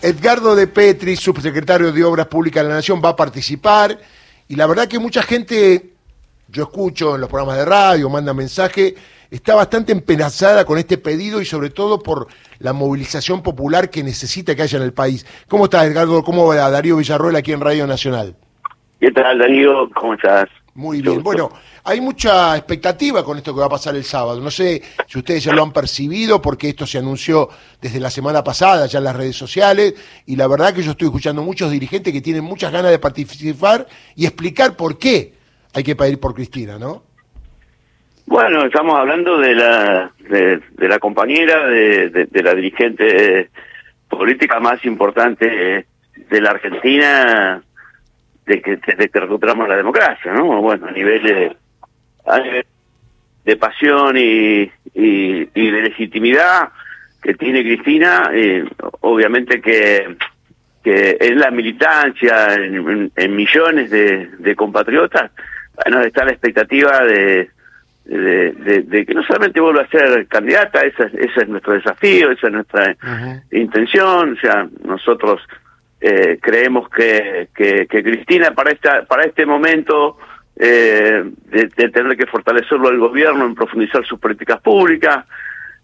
Edgardo de Petri, subsecretario de Obras Públicas de la Nación, va a participar y la verdad que mucha gente, yo escucho en los programas de radio, manda mensaje, está bastante empenazada con este pedido y sobre todo por la movilización popular que necesita que haya en el país. ¿Cómo estás, Edgardo? ¿Cómo va Darío Villarroel aquí en Radio Nacional? ¿Qué tal, Darío? ¿Cómo estás? Muy bien. Bueno, hay mucha expectativa con esto que va a pasar el sábado. No sé si ustedes ya lo han percibido, porque esto se anunció desde la semana pasada ya en las redes sociales, y la verdad que yo estoy escuchando muchos dirigentes que tienen muchas ganas de participar y explicar por qué hay que pedir por Cristina, ¿no? Bueno, estamos hablando de la, de, la compañera, de, la dirigente política más importante de la Argentina de que, de que recuperamos la democracia, ¿no? Bueno, a nivel de, de pasión y, y, de legitimidad que tiene Cristina, eh, obviamente que, que en la militancia, en, millones de, de, compatriotas, bueno, está la expectativa de, de, que no solamente vuelva a ser candidata, ese, ese es nuestro desafío, esa es nuestra intención, o sea, nosotros eh, creemos que, que, Cristina para esta para este momento eh, de, tener que fortalecerlo el gobierno en profundizar sus políticas públicas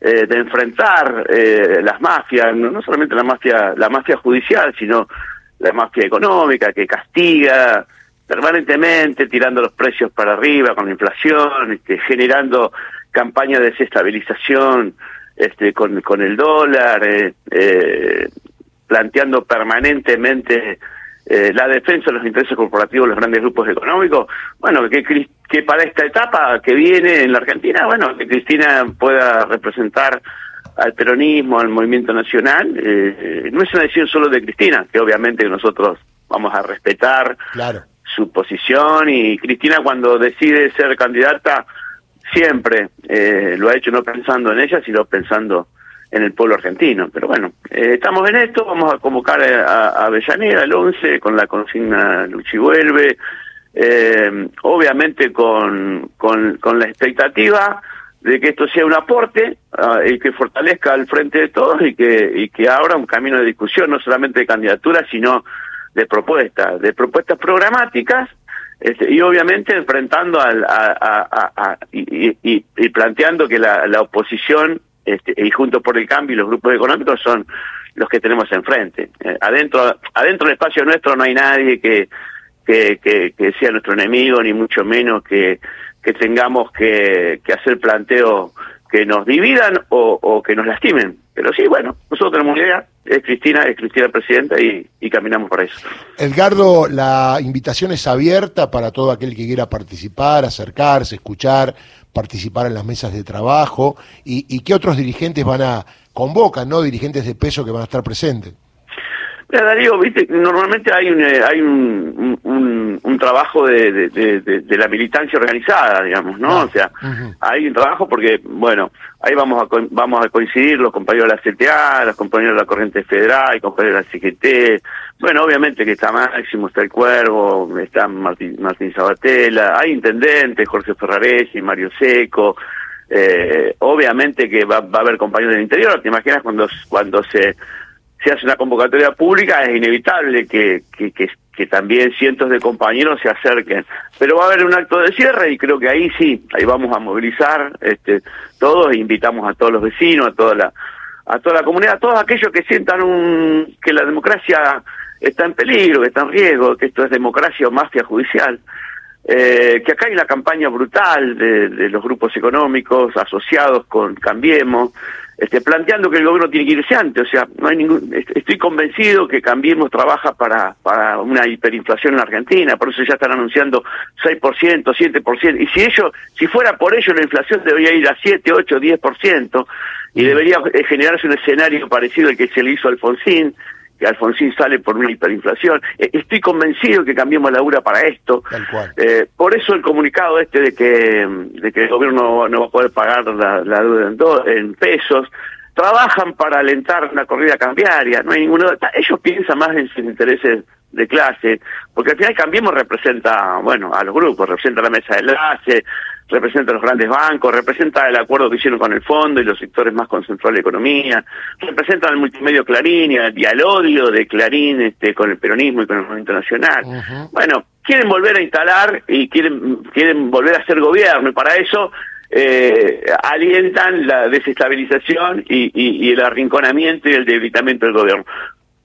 eh, de enfrentar eh, las mafias no, solamente la mafia la mafia judicial sino la mafia económica que castiga permanentemente tirando los precios para arriba con la inflación este, generando campañas de desestabilización este con con el dólar eh, eh planteando permanentemente eh, la defensa de los intereses corporativos de los grandes grupos económicos, bueno, que, que para esta etapa que viene en la Argentina, bueno, que Cristina pueda representar al peronismo, al movimiento nacional, eh, no es una decisión solo de Cristina, que obviamente nosotros vamos a respetar su posición y Cristina cuando decide ser candidata siempre eh, lo ha hecho no pensando en ella, sino pensando en el pueblo argentino. Pero bueno, eh, estamos en esto, vamos a convocar a, a Avellaneda el 11 con la consigna Luchi vuelve, eh, obviamente con, con, con, la expectativa de que esto sea un aporte ah, y que fortalezca al frente de todos y que, y que abra un camino de discusión, no solamente de candidaturas, sino de propuestas, de propuestas programáticas este, y obviamente enfrentando al, a, y, y, planteando que la oposición este, y Juntos por el Cambio y los grupos económicos son los que tenemos enfrente. Eh, adentro, adentro del espacio nuestro no hay nadie que, que, que, sea nuestro enemigo, ni mucho menos que, que tengamos que, que hacer planteos que nos dividan o, o, que nos lastimen. Pero sí, bueno, nosotros tenemos una idea, es Cristina, es Cristina presidenta y, caminamos por eso. Edgardo, la invitación es abierta para todo aquel que quiera participar, acercarse, escuchar, participar en las mesas de trabajo y, y qué otros dirigentes van a convocar, ¿no? Dirigentes de peso que van a estar presentes. Darío, viste, normalmente hay un, eh, hay un, un, un trabajo de, de, de, la militancia organizada, digamos, ¿no? Ah, o sea, hay un trabajo porque, bueno, ahí vamos a, vamos a coincidir los compañeros de la CTA, los compañeros de la Corriente Federal, compañeros de la CGT, bueno, obviamente que está Máximo, está el Cuervo, está Martín, Martín Sabatella, hay intendentes, Jorge Ferraresi, Mario Seco, eh, obviamente que va, va a haber compañeros del interior, te imaginas cuando, cuando se se hace una convocatoria pública, es inevitable que, que, también cientos de compañeros se acerquen. Pero va a haber un acto de cierre y creo que ahí sí, ahí vamos a movilizar este, todos e invitamos a todos los vecinos, a toda la a toda la comunidad, a todos aquellos que sientan un, que la democracia está en peligro, que está en riesgo, que esto es democracia o mafia judicial. Eh, que acá hay una campaña brutal de, de los grupos económicos asociados con Cambiemos, este, planteando que el gobierno tiene que irse antes, o sea, no hay ningún, estoy convencido que Cambiemos trabaja para, para una hiperinflación en Argentina, por eso ya están anunciando 6%, 7%, y si ellos, si fuera por ello la inflación debería ir a 7, 8, 10%, y debería generarse un escenario parecido al que se le hizo a Alfonsín, que Alfonsín sale por una hiperinflación. Eh, estoy convencido que cambiemos la URA para esto. Eh, por eso el comunicado este de que, de que el gobierno no, va a poder pagar la, deuda en, en, pesos. Trabajan para alentar una corrida cambiaria. No hay ninguno. Ellos piensan más en sus intereses de clase, porque al final Cambiemos representa, bueno, a los grupos, representa la mesa de enlace, representa a los grandes bancos, representa el acuerdo que hicieron con el fondo y los sectores más concentrados de la economía, representa al multimedio Clarín y, al odio de Clarín este, con el peronismo y con el movimiento nacional. Bueno, quieren volver a instalar y quieren, quieren volver a hacer gobierno y para eso eh, alientan la desestabilización y, y, el arrinconamiento y el debilitamiento del gobierno.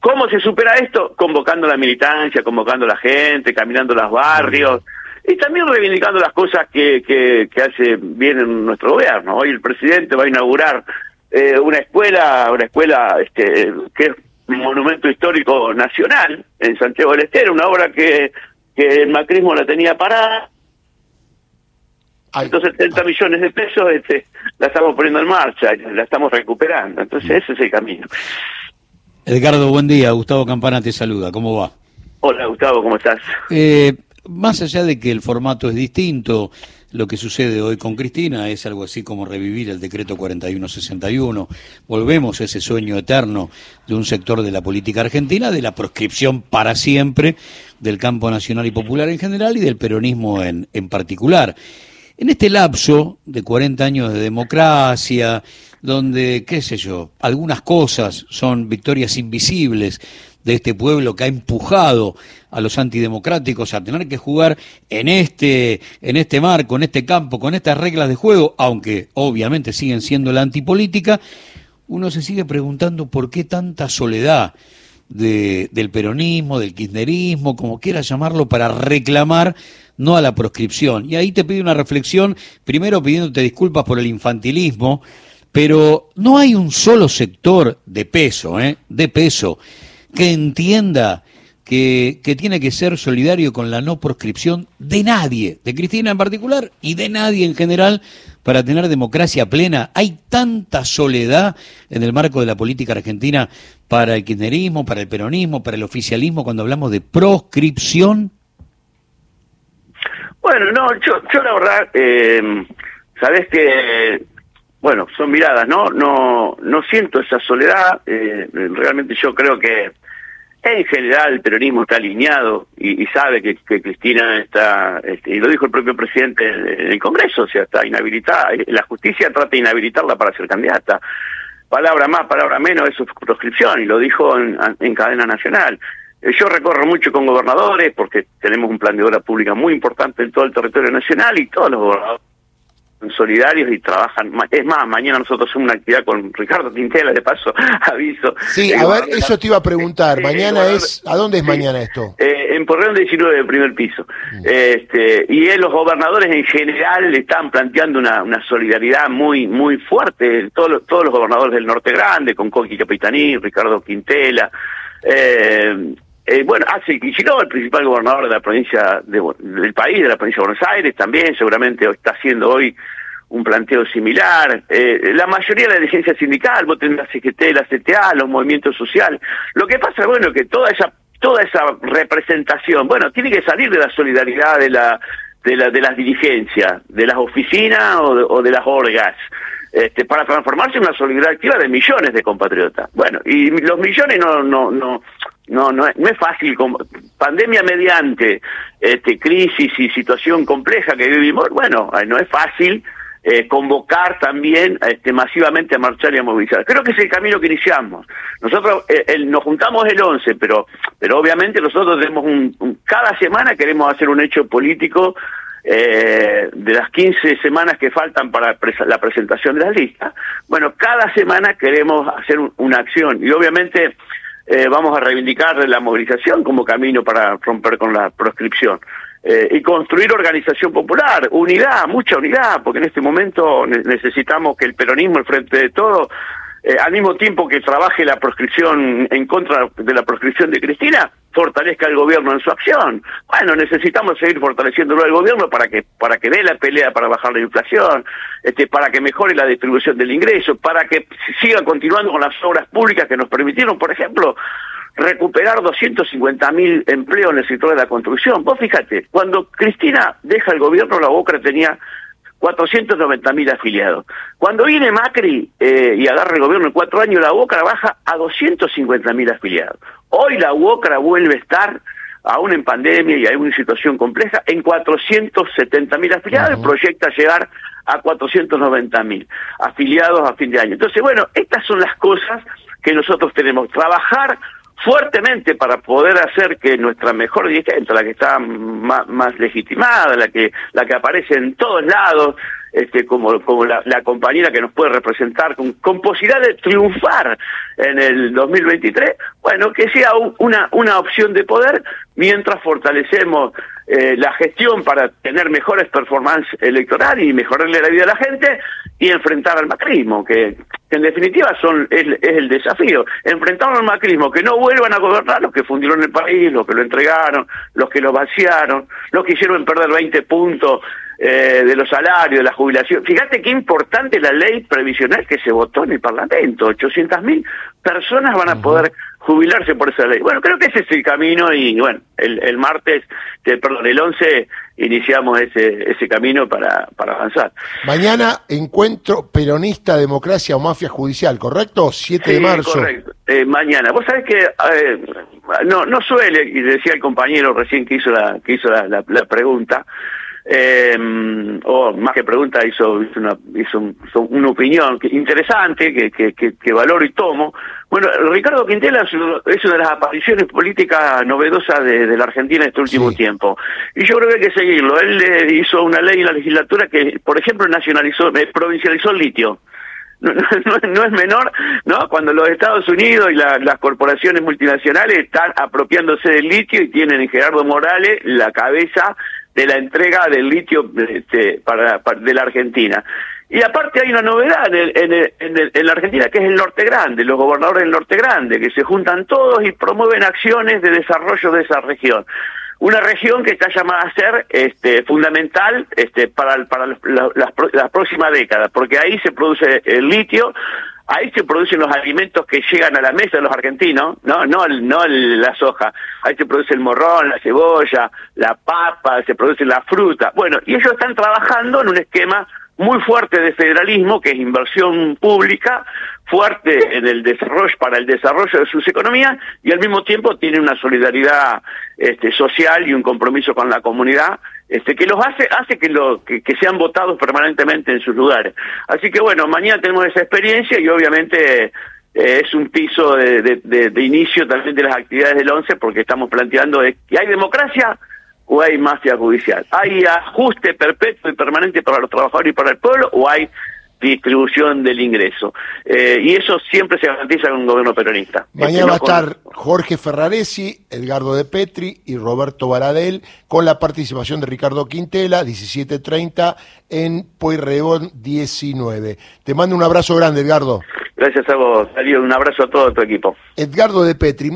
¿Cómo se supera esto? Convocando la militancia, convocando a la gente, caminando los barrios y también reivindicando las cosas que, que, hace bien en nuestro gobierno. Hoy el presidente va a inaugurar eh, una escuela, una escuela este, que es un monumento histórico nacional en Santiago del Estero, una obra que, que el macrismo la tenía parada. Entonces 70 millones de pesos este, la estamos poniendo en marcha, la estamos recuperando. Entonces ese es el camino. Edgardo, buen día. Gustavo Campana te saluda. ¿Cómo va? Hola, Gustavo, ¿cómo estás? Eh, más allá de que el formato es distinto, lo que sucede hoy con Cristina es algo así como revivir el decreto 4161. Volvemos a ese sueño eterno de un sector de la política argentina, de la proscripción para siempre del campo nacional y popular en general y del peronismo en, en particular. En este lapso de 40 años de democracia, donde, qué sé yo, algunas cosas son victorias invisibles de este pueblo que ha empujado a los antidemocráticos a tener que jugar en este, en este marco, en este campo, con estas reglas de juego, aunque obviamente siguen siendo la antipolítica, uno se sigue preguntando por qué tanta soledad de, del peronismo, del kirchnerismo, como quiera llamarlo, para reclamar no a la proscripción. Y ahí te pido una reflexión, primero pidiéndote disculpas por el infantilismo, pero no hay un solo sector de peso, ¿eh? de peso, que entienda que, que, tiene que ser solidario con la no proscripción de nadie, de Cristina en particular y de nadie en general, para tener democracia plena. Hay tanta soledad en el marco de la política argentina para el kirchnerismo, para el peronismo, para el oficialismo, cuando hablamos de proscripción. Bueno, no, yo, yo la verdad, eh, sabes que bueno, son miradas, ¿no? No, no siento esa soledad. Eh, realmente yo creo que en general el peronismo está alineado y, sabe que, Cristina está, este, y lo dijo el propio presidente en el Congreso, o sea, está inhabilitada. La justicia trata de inhabilitarla para ser candidata. Palabra más, palabra menos, es proscripción, y lo dijo en, en cadena nacional. Eh, yo recorro mucho con gobernadores porque tenemos un plan de obra pública muy importante en todo el territorio nacional y todos los gobernadores solidarios y trabajan. Es más, mañana nosotros hacemos una actividad con Ricardo Tintela, de paso, aviso. Sí, a ver, eso te iba a preguntar. Mañana es, ¿a dónde es mañana esto? Eh, en Porreón 19, del primer piso. Mm. Este, y los gobernadores en general le están planteando una, una solidaridad muy muy fuerte, todos, todos los gobernadores del Norte Grande, con Coqui Capitaní, Ricardo Quintela. Eh, eh, bueno, hace Kicillof, el principal gobernador de la provincia del país, de la provincia de Buenos Aires, también seguramente está haciendo hoy un planteo similar. Eh, la mayoría de la dirigencia sindical, vos tenés la CGT, la CTA, los movimientos sociales. Lo que pasa, bueno, que toda esa toda esa representación, bueno, tiene que salir de la solidaridad de la de, la, de las dirigencias, de las oficinas o de, las orgas. Este, para transformarse en una solidaridad activa de millones de compatriotas. Bueno, y los millones no, no, no, no, no, no es fácil, pandemia mediante este, crisis y situación compleja que vivimos, bueno, no es fácil eh, convocar también este, masivamente a marchar y a movilizar. Creo que es el camino que iniciamos. Nosotros eh, nos juntamos el 11, pero, pero obviamente nosotros tenemos un, cada semana queremos hacer un hecho político eh, de las 15 semanas que faltan para la presentación de las listas. Bueno, cada semana queremos hacer una acción y obviamente eh, vamos a reivindicar la movilización como camino para romper con la proscripción. Eh, y construir organización popular, unidad, mucha unidad, porque en este momento necesitamos que el peronismo, el frente de todo, eh, al mismo tiempo que trabaje la proscripción en contra de la proscripción de Cristina, fortalezca el gobierno en su acción. Bueno, necesitamos seguir fortaleciéndolo al gobierno para que para que dé la pelea para bajar la inflación, este para que mejore la distribución del ingreso, para que siga continuando con las obras públicas que nos permitieron, por ejemplo, recuperar 250 mil empleos en el sector de la construcción. Vos fíjate, cuando Cristina deja el gobierno, la Boca tenía 490 mil afiliados. Cuando viene Macri eh, y agarra el gobierno en cuatro años, la UOCRA baja a 250 mil afiliados. Hoy la UOCRA vuelve a estar aún en pandemia y hay una situación compleja, en 470 mil afiliados, proyecta llegar a 490 mil afiliados a fin de año. Entonces, bueno, estas son las cosas que nosotros tenemos. Trabajar fuertemente para poder hacer que nuestra mejor dirigente, la que está más, más, legitimada, la que la que aparece en todos lados, este, como, como la, la compañera que nos puede representar con, con, posibilidad de triunfar en el 2023, bueno, que sea una, una opción de poder mientras fortalecemos eh, la gestión para tener mejores performances electorales y mejorarle la vida a la gente y enfrentar al macrismo, que, que en definitiva son es, es, el desafío. Enfrentar al macrismo, que no vuelvan a gobernar los que fundieron el país, los que lo entregaron, los que lo vaciaron, los que hicieron perder 20 puntos eh, de los salarios, de la jubilación. Fíjate qué importante la ley previsional que se votó en el Parlamento. 800 mil personas van a poder jubilarse por esa ley. Bueno, creo que ese es el camino y bueno, el, el martes, perdón, el 11 iniciamos ese, ese camino para, para avanzar. Mañana encuentro peronista, democracia o mafia judicial, ¿correcto? 7 sí, de marzo. Correcto, eh, mañana. Vos sabés que eh, no, no suele, y decía el compañero recién que hizo la, que hizo la, la, la pregunta, eh, o más que pregunta hizo, hizo, una, hizo, una opinión interesante que, que, que, que, valoro y tomo. Bueno, Ricardo Quintela es una de las apariciones políticas novedosas de, de la Argentina en este último sí. tiempo. Y yo creo que hay que seguirlo. Él eh, hizo una ley en la legislatura que, por ejemplo, nacionalizó, eh, provincializó el litio. No, no, no, es menor, ¿no? Cuando los Estados Unidos y la, las corporaciones multinacionales están apropiándose del litio y tienen en Gerardo Morales la cabeza de la entrega del litio este, para, de la Argentina. Y aparte hay una novedad en, el, en, el, en, el, en, la Argentina que es el Norte Grande, los gobernadores del Norte Grande, que se juntan todos y promueven acciones de desarrollo de esa región. Una región que está llamada a ser este, fundamental este, para, para las, las, las próximas décadas, porque ahí se produce el litio, ahí se producen los alimentos que llegan a la mesa de los argentinos, no, no, no la soja, ahí se produce el morrón, la cebolla, la papa, se produce la fruta. Bueno, y ellos están trabajando en un esquema muy fuerte de federalismo, que es inversión pública, fuerte en el desarrollo, para el desarrollo de sus economías, y al mismo tiempo tiene una solidaridad este, social y un compromiso con la comunidad, este, que los hace, hace que, lo, que, que, sean votados permanentemente en sus lugares. Así que bueno, mañana tenemos esa experiencia y obviamente eh, es un piso de, de, de, de, inicio también de las actividades del 11 porque estamos planteando que hay democracia o hay mafia judicial. ¿Hay ajuste perpetuo y permanente para los trabajadores y para el pueblo o hay distribución del ingreso. Eh, y eso siempre se garantiza con un gobierno peronista. Mañana va a estar Jorge Ferraresi, Edgardo de Petri y Roberto Baradel con la participación de Ricardo Quintela, 17.30 en Pueyrredón 19. Te mando un abrazo grande, Edgardo. Gracias a vos, Darío. Un abrazo a todo tu equipo. Edgardo de Petri.